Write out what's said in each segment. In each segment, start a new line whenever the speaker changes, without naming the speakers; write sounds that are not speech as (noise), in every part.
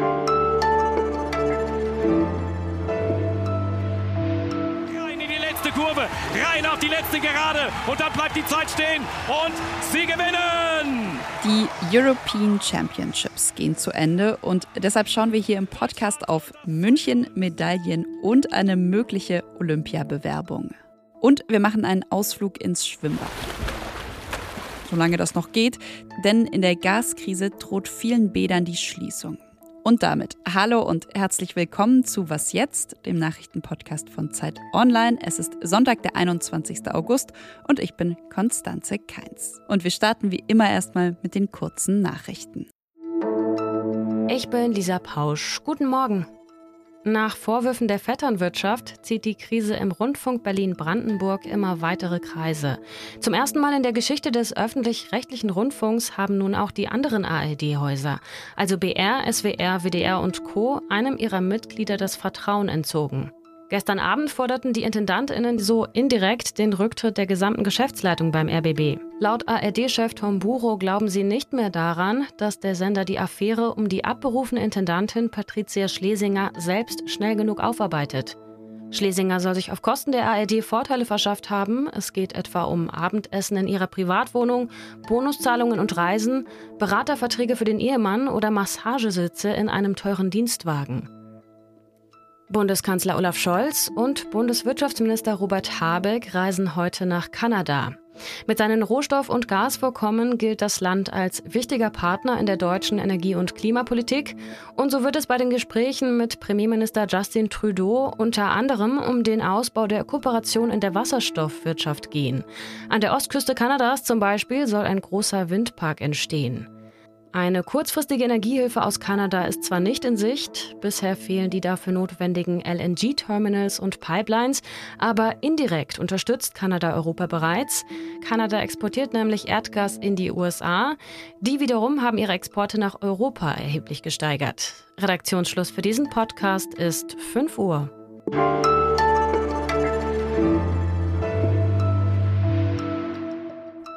Rein in die letzte Kurve, rein auf die letzte Gerade und dann bleibt die Zeit stehen und sie gewinnen!
Die European Championships gehen zu Ende und deshalb schauen wir hier im Podcast auf München, Medaillen und eine mögliche Olympiabewerbung. Und wir machen einen Ausflug ins Schwimmbad. Solange das noch geht, denn in der Gaskrise droht vielen Bädern die Schließung. Und damit hallo und herzlich willkommen zu Was jetzt, dem Nachrichtenpodcast von Zeit Online. Es ist Sonntag, der 21. August und ich bin Konstanze Keins. Und wir starten wie immer erstmal mit den kurzen Nachrichten.
Ich bin Lisa Pausch. Guten Morgen. Nach Vorwürfen der Vetternwirtschaft zieht die Krise im Rundfunk Berlin-Brandenburg immer weitere Kreise. Zum ersten Mal in der Geschichte des öffentlich-rechtlichen Rundfunks haben nun auch die anderen ARD-Häuser, also BR, SWR, WDR und Co., einem ihrer Mitglieder das Vertrauen entzogen. Gestern Abend forderten die Intendantinnen so indirekt den Rücktritt der gesamten Geschäftsleitung beim RBB. Laut ARD-Chef Tom Buro glauben sie nicht mehr daran, dass der Sender die Affäre um die abberufene Intendantin Patricia Schlesinger selbst schnell genug aufarbeitet. Schlesinger soll sich auf Kosten der ARD Vorteile verschafft haben. Es geht etwa um Abendessen in ihrer Privatwohnung, Bonuszahlungen und Reisen, Beraterverträge für den Ehemann oder Massagesitze in einem teuren Dienstwagen. Bundeskanzler Olaf Scholz und Bundeswirtschaftsminister Robert Habeck reisen heute nach Kanada. Mit seinen Rohstoff- und Gasvorkommen gilt das Land als wichtiger Partner in der deutschen Energie- und Klimapolitik. Und so wird es bei den Gesprächen mit Premierminister Justin Trudeau unter anderem um den Ausbau der Kooperation in der Wasserstoffwirtschaft gehen. An der Ostküste Kanadas zum Beispiel soll ein großer Windpark entstehen. Eine kurzfristige Energiehilfe aus Kanada ist zwar nicht in Sicht, bisher fehlen die dafür notwendigen LNG-Terminals und Pipelines, aber indirekt unterstützt Kanada Europa bereits. Kanada exportiert nämlich Erdgas in die USA. Die wiederum haben ihre Exporte nach Europa erheblich gesteigert. Redaktionsschluss für diesen Podcast ist 5 Uhr.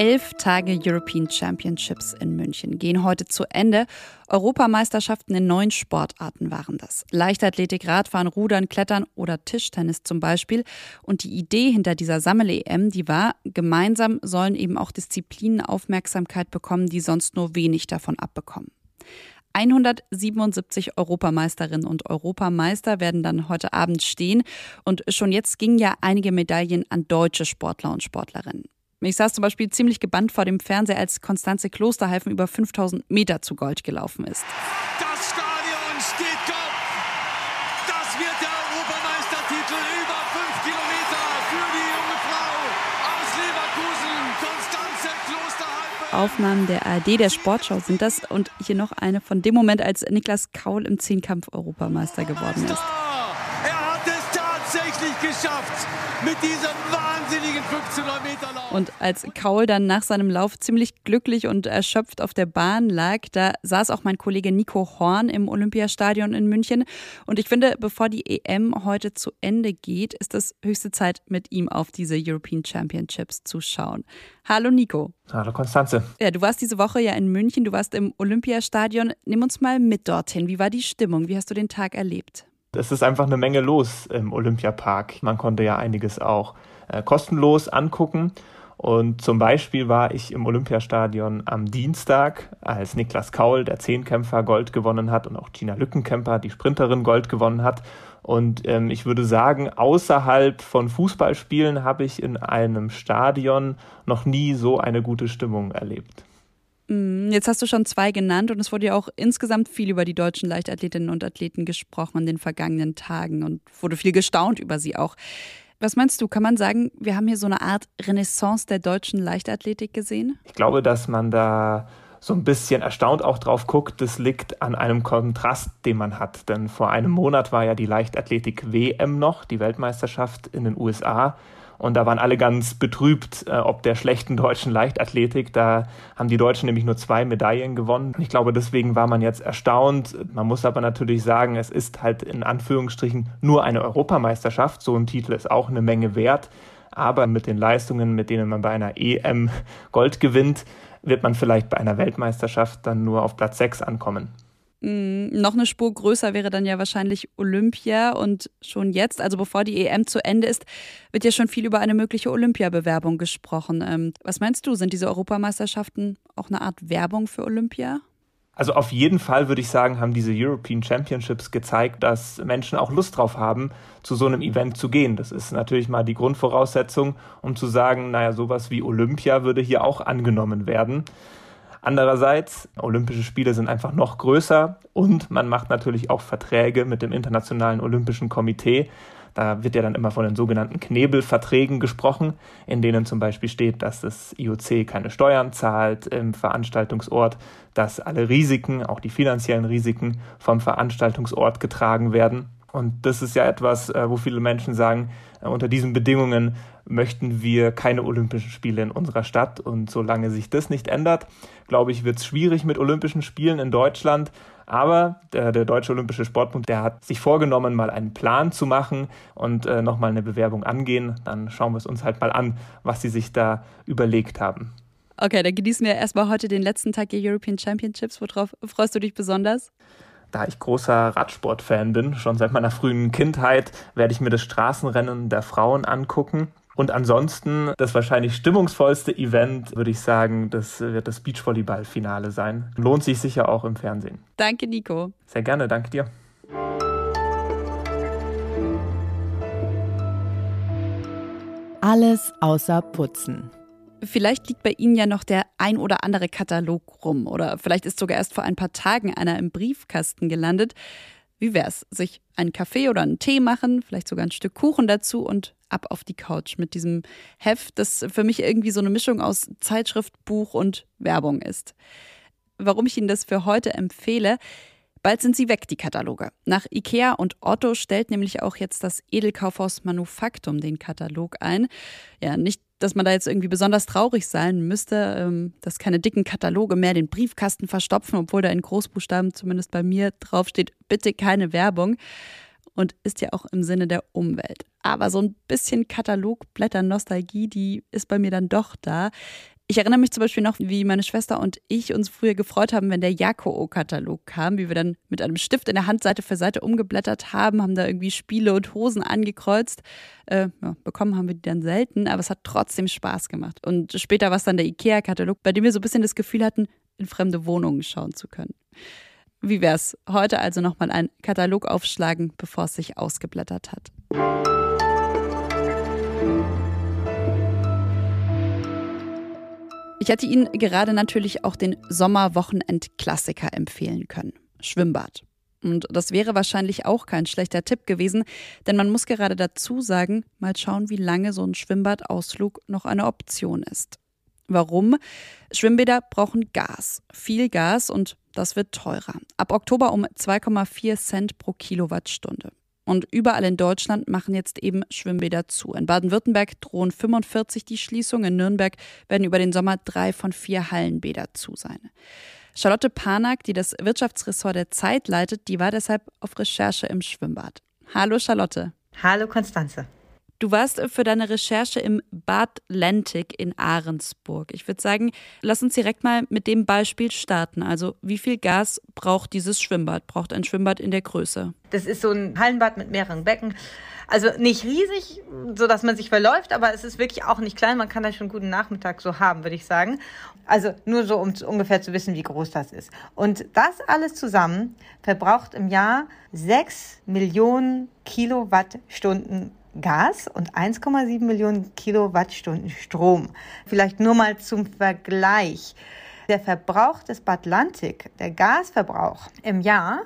Elf Tage European Championships in München gehen heute zu Ende. Europameisterschaften in neun Sportarten waren das. Leichtathletik, Radfahren, Rudern, Klettern oder Tischtennis zum Beispiel. Und die Idee hinter dieser Sammel-EM, die war, gemeinsam sollen eben auch Disziplinen Aufmerksamkeit bekommen, die sonst nur wenig davon abbekommen. 177 Europameisterinnen und Europameister werden dann heute Abend stehen. Und schon jetzt gingen ja einige Medaillen an deutsche Sportler und Sportlerinnen. Ich saß zum Beispiel ziemlich gebannt vor dem Fernseher, als Konstanze Klosterhalfen über 5000 Meter zu Gold gelaufen ist.
Das Stadion steht Kopf. Das wird der Europameistertitel über fünf Kilometer für die junge Frau aus Leverkusen, Konstanze Klosterhalfen.
Aufnahmen der ARD der Sportschau sind das und hier noch eine von dem Moment, als Niklas Kaul im Zehnkampf Europameister geworden ist.
Er hat es tatsächlich geschafft mit diesem wahnsinnigen 1500 Meter Lauf.
Und als Kaul dann nach seinem Lauf ziemlich glücklich und erschöpft auf der Bahn lag, da saß auch mein Kollege Nico Horn im Olympiastadion in München. Und ich finde, bevor die EM heute zu Ende geht, ist es höchste Zeit, mit ihm auf diese European Championships zu schauen. Hallo Nico.
Hallo Konstanze.
Ja, du warst diese Woche ja in München, du warst im Olympiastadion. Nimm uns mal mit dorthin. Wie war die Stimmung? Wie hast du den Tag erlebt?
Es ist einfach eine Menge los im Olympiapark. Man konnte ja einiges auch äh, kostenlos angucken. Und zum Beispiel war ich im Olympiastadion am Dienstag, als Niklas Kaul, der Zehnkämpfer, Gold gewonnen hat und auch Gina Lückenkämper, die Sprinterin, Gold gewonnen hat. Und ähm, ich würde sagen, außerhalb von Fußballspielen habe ich in einem Stadion noch nie so eine gute Stimmung erlebt.
Jetzt hast du schon zwei genannt und es wurde ja auch insgesamt viel über die deutschen Leichtathletinnen und Athleten gesprochen in den vergangenen Tagen und wurde viel gestaunt über sie auch. Was meinst du, kann man sagen, wir haben hier so eine Art Renaissance der deutschen Leichtathletik gesehen?
Ich glaube, dass man da so ein bisschen erstaunt auch drauf guckt, das liegt an einem Kontrast, den man hat. Denn vor einem Monat war ja die Leichtathletik WM noch, die Weltmeisterschaft in den USA. Und da waren alle ganz betrübt, äh, ob der schlechten deutschen Leichtathletik. Da haben die Deutschen nämlich nur zwei Medaillen gewonnen. Ich glaube, deswegen war man jetzt erstaunt. Man muss aber natürlich sagen, es ist halt in Anführungsstrichen nur eine Europameisterschaft. So ein Titel ist auch eine Menge wert. Aber mit den Leistungen, mit denen man bei einer EM Gold gewinnt, wird man vielleicht bei einer Weltmeisterschaft dann nur auf Platz 6 ankommen.
Mm, noch eine Spur größer wäre dann ja wahrscheinlich Olympia und schon jetzt, also bevor die EM zu Ende ist, wird ja schon viel über eine mögliche Olympiabewerbung gesprochen. Ähm, was meinst du, sind diese Europameisterschaften auch eine Art Werbung für Olympia?
Also auf jeden Fall würde ich sagen, haben diese European Championships gezeigt, dass Menschen auch Lust drauf haben, zu so einem Event zu gehen. Das ist natürlich mal die Grundvoraussetzung, um zu sagen, naja, sowas wie Olympia würde hier auch angenommen werden. Andererseits, Olympische Spiele sind einfach noch größer und man macht natürlich auch Verträge mit dem Internationalen Olympischen Komitee. Da wird ja dann immer von den sogenannten Knebelverträgen gesprochen, in denen zum Beispiel steht, dass das IOC keine Steuern zahlt im Veranstaltungsort, dass alle Risiken, auch die finanziellen Risiken, vom Veranstaltungsort getragen werden. Und das ist ja etwas, äh, wo viele Menschen sagen, äh, unter diesen Bedingungen möchten wir keine Olympischen Spiele in unserer Stadt. Und solange sich das nicht ändert, glaube ich, wird es schwierig mit Olympischen Spielen in Deutschland. Aber der, der, Deutsche Olympische Sportbund, der hat sich vorgenommen, mal einen Plan zu machen und äh, nochmal eine Bewerbung angehen. Dann schauen wir es uns halt mal an, was sie sich da überlegt haben.
Okay, dann genießen wir erstmal heute den letzten Tag der European Championships. Worauf freust du dich besonders?
Da ich großer Radsportfan bin, schon seit meiner frühen Kindheit, werde ich mir das Straßenrennen der Frauen angucken. Und ansonsten das wahrscheinlich stimmungsvollste Event, würde ich sagen, das wird das Beachvolleyball-Finale sein. Lohnt sich sicher auch im Fernsehen.
Danke, Nico.
Sehr gerne, danke dir.
Alles außer Putzen.
Vielleicht liegt bei Ihnen ja noch der ein oder andere Katalog rum oder vielleicht ist sogar erst vor ein paar Tagen einer im Briefkasten gelandet. Wie wär's? Sich einen Kaffee oder einen Tee machen, vielleicht sogar ein Stück Kuchen dazu und ab auf die Couch mit diesem Heft, das für mich irgendwie so eine Mischung aus Zeitschrift, Buch und Werbung ist. Warum ich Ihnen das für heute empfehle, Bald sind sie weg, die Kataloge. Nach IKEA und Otto stellt nämlich auch jetzt das Edelkaufhaus Manufaktum den Katalog ein. Ja, nicht, dass man da jetzt irgendwie besonders traurig sein müsste, ähm, dass keine dicken Kataloge mehr den Briefkasten verstopfen, obwohl da in Großbuchstaben zumindest bei mir draufsteht, bitte keine Werbung. Und ist ja auch im Sinne der Umwelt. Aber so ein bisschen Katalogblätter-Nostalgie, die ist bei mir dann doch da. Ich erinnere mich zum Beispiel noch, wie meine Schwester und ich uns früher gefreut haben, wenn der Jako-Katalog kam, wie wir dann mit einem Stift in der Hand Seite für Seite umgeblättert haben, haben da irgendwie Spiele und Hosen angekreuzt. Äh, ja, bekommen haben wir die dann selten, aber es hat trotzdem Spaß gemacht. Und später war es dann der IKEA-Katalog, bei dem wir so ein bisschen das Gefühl hatten, in fremde Wohnungen schauen zu können. Wie wär's? Heute also nochmal einen Katalog aufschlagen, bevor es sich ausgeblättert hat. Ich hätte Ihnen gerade natürlich auch den Sommerwochenend-Klassiker empfehlen können. Schwimmbad. Und das wäre wahrscheinlich auch kein schlechter Tipp gewesen, denn man muss gerade dazu sagen, mal schauen, wie lange so ein Schwimmbadausflug noch eine Option ist. Warum? Schwimmbäder brauchen Gas, viel Gas und das wird teurer. Ab Oktober um 2,4 Cent pro Kilowattstunde. Und überall in Deutschland machen jetzt eben Schwimmbäder zu. In Baden-Württemberg drohen 45 die Schließung, in Nürnberg werden über den Sommer drei von vier Hallenbäder zu sein. Charlotte Panak, die das Wirtschaftsressort der Zeit leitet, die war deshalb auf Recherche im Schwimmbad. Hallo Charlotte.
Hallo Konstanze.
Du warst für deine Recherche im Bad Lentik in Ahrensburg. Ich würde sagen, lass uns direkt mal mit dem Beispiel starten. Also, wie viel Gas braucht dieses Schwimmbad? Braucht ein Schwimmbad in der Größe?
Das ist so ein Hallenbad mit mehreren Becken. Also nicht riesig, so dass man sich verläuft, aber es ist wirklich auch nicht klein. Man kann da schon einen guten Nachmittag so haben, würde ich sagen. Also nur so, um ungefähr zu wissen, wie groß das ist. Und das alles zusammen verbraucht im Jahr 6 Millionen Kilowattstunden Gas und 1,7 Millionen Kilowattstunden Strom. Vielleicht nur mal zum Vergleich. Der Verbrauch des Atlantik, der Gasverbrauch im Jahr,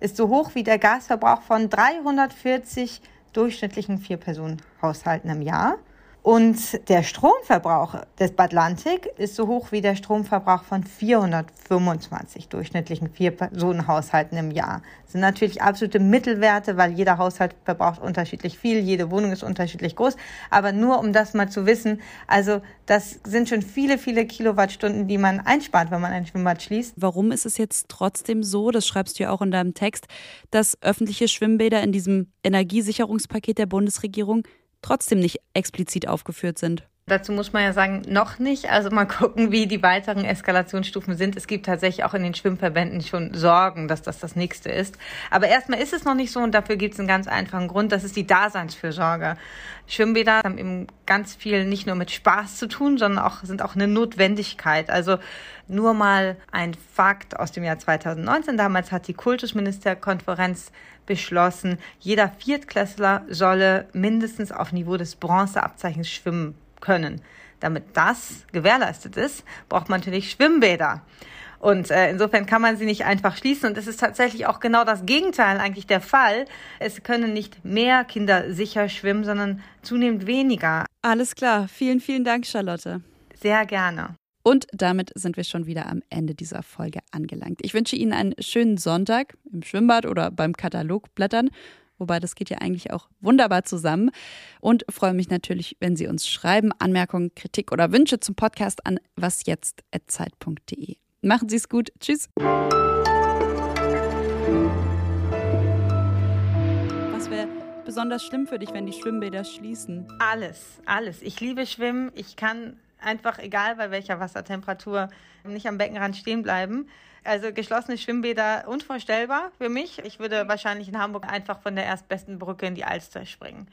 ist so hoch wie der Gasverbrauch von 340 durchschnittlichen Vier-Personen-Haushalten im Jahr. Und der Stromverbrauch des Atlantik ist so hoch wie der Stromverbrauch von 425 durchschnittlichen Vier-Personen-Haushalten im Jahr. Das sind natürlich absolute Mittelwerte, weil jeder Haushalt verbraucht unterschiedlich viel, jede Wohnung ist unterschiedlich groß. Aber nur um das mal zu wissen, also das sind schon viele, viele Kilowattstunden, die man einspart, wenn man ein Schwimmbad schließt.
Warum ist es jetzt trotzdem so, das schreibst du ja auch in deinem Text, dass öffentliche Schwimmbäder in diesem Energiesicherungspaket der Bundesregierung trotzdem nicht explizit aufgeführt sind.
Dazu muss man ja sagen, noch nicht. Also mal (laughs) gucken, wie die weiteren Eskalationsstufen sind. Es gibt tatsächlich auch in den Schwimmverbänden schon Sorgen, dass das das nächste ist. Aber erstmal ist es noch nicht so und dafür gibt es einen ganz einfachen Grund. Das ist die Daseinsfürsorge. Schwimmbäder haben eben ganz viel nicht nur mit Spaß zu tun, sondern auch, sind auch eine Notwendigkeit. Also nur mal ein Fakt aus dem Jahr 2019. Damals hat die Kultusministerkonferenz beschlossen, jeder Viertklässler solle mindestens auf Niveau des Bronzeabzeichens schwimmen können. Damit das gewährleistet ist, braucht man natürlich Schwimmbäder. Und äh, insofern kann man sie nicht einfach schließen. Und es ist tatsächlich auch genau das Gegenteil eigentlich der Fall. Es können nicht mehr Kinder sicher schwimmen, sondern zunehmend weniger.
Alles klar. Vielen, vielen Dank, Charlotte.
Sehr gerne.
Und damit sind wir schon wieder am Ende dieser Folge angelangt. Ich wünsche Ihnen einen schönen Sonntag im Schwimmbad oder beim Katalogblättern wobei das geht ja eigentlich auch wunderbar zusammen. Und freue mich natürlich, wenn Sie uns schreiben, Anmerkungen, Kritik oder Wünsche zum Podcast an wasjetzt.zeit.de. Machen Sie es gut. Tschüss. Was wäre besonders schlimm für dich, wenn die Schwimmbäder schließen?
Alles, alles. Ich liebe Schwimmen. Ich kann einfach, egal bei welcher Wassertemperatur, nicht am Beckenrand stehen bleiben. Also geschlossene Schwimmbäder unvorstellbar für mich. Ich würde wahrscheinlich in Hamburg einfach von der erstbesten Brücke in die Alster springen.